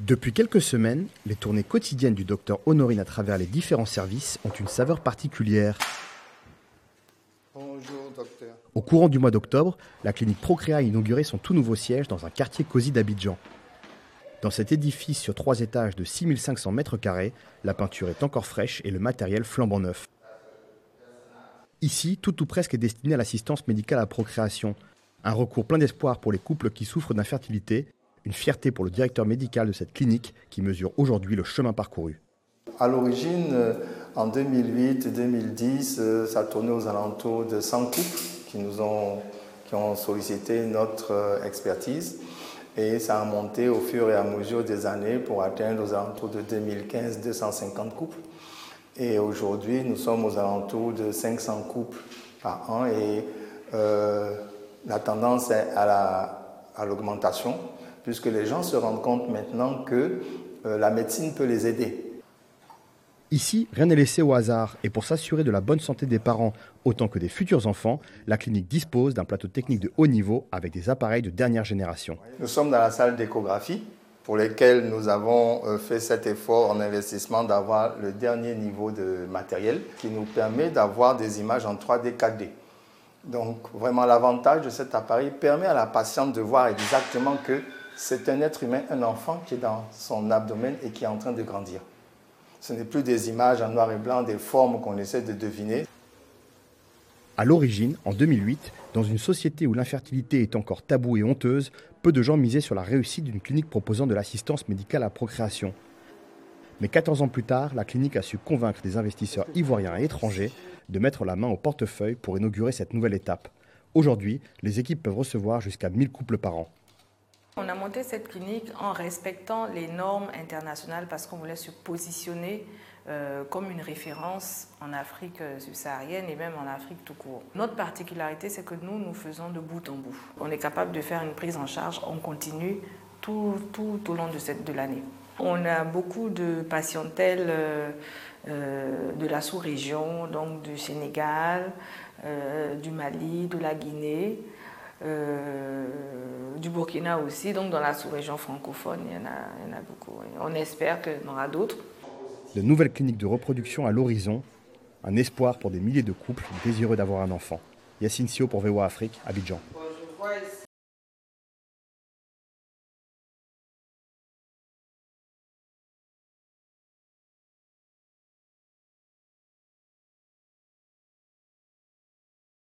Depuis quelques semaines, les tournées quotidiennes du docteur Honorine à travers les différents services ont une saveur particulière. Bonjour docteur. Au courant du mois d'octobre, la clinique Procréa a inauguré son tout nouveau siège dans un quartier cosy d'Abidjan. Dans cet édifice sur trois étages de 6500 mètres carrés, la peinture est encore fraîche et le matériel flambant neuf. Ici, tout ou presque est destiné à l'assistance médicale à la procréation. Un recours plein d'espoir pour les couples qui souffrent d'infertilité une fierté pour le directeur médical de cette clinique qui mesure aujourd'hui le chemin parcouru. À l'origine, euh, en 2008 et 2010, euh, ça tournait aux alentours de 100 couples qui nous ont sollicité notre euh, expertise. Et ça a monté au fur et à mesure des années pour atteindre aux alentours de 2015 250 couples. Et aujourd'hui, nous sommes aux alentours de 500 couples par an et la tendance est à l'augmentation puisque les gens se rendent compte maintenant que euh, la médecine peut les aider. Ici, rien n'est laissé au hasard, et pour s'assurer de la bonne santé des parents autant que des futurs enfants, la clinique dispose d'un plateau technique de haut niveau avec des appareils de dernière génération. Nous sommes dans la salle d'échographie pour lesquelles nous avons euh, fait cet effort en investissement d'avoir le dernier niveau de matériel qui nous permet d'avoir des images en 3D 4D. Donc vraiment l'avantage de cet appareil permet à la patiente de voir exactement que c'est un être humain, un enfant qui est dans son abdomen et qui est en train de grandir. Ce n'est plus des images en noir et blanc, des formes qu'on essaie de deviner. À l'origine, en 2008, dans une société où l'infertilité est encore taboue et honteuse, peu de gens misaient sur la réussite d'une clinique proposant de l'assistance médicale à procréation. Mais 14 ans plus tard, la clinique a su convaincre des investisseurs ivoiriens et étrangers de mettre la main au portefeuille pour inaugurer cette nouvelle étape. Aujourd'hui, les équipes peuvent recevoir jusqu'à 1000 couples par an. On a monté cette clinique en respectant les normes internationales parce qu'on voulait se positionner euh, comme une référence en Afrique subsaharienne et même en Afrique tout court. Notre particularité, c'est que nous, nous faisons de bout en bout. On est capable de faire une prise en charge en continu tout, tout au long de, cette, de l'année. On a beaucoup de patientèle euh, euh, de la sous-région, donc du Sénégal, du Mali, de la Guinée. Du Burkina aussi, donc dans la sous-région francophone, il y, en a, beaucoup. On espère qu'il y en aura d'autres. De nouvelles cliniques de reproduction à l'horizon, un espoir pour des milliers de couples désireux d'avoir un enfant. Yacine Sio pour VOA Afrique, Abidjan.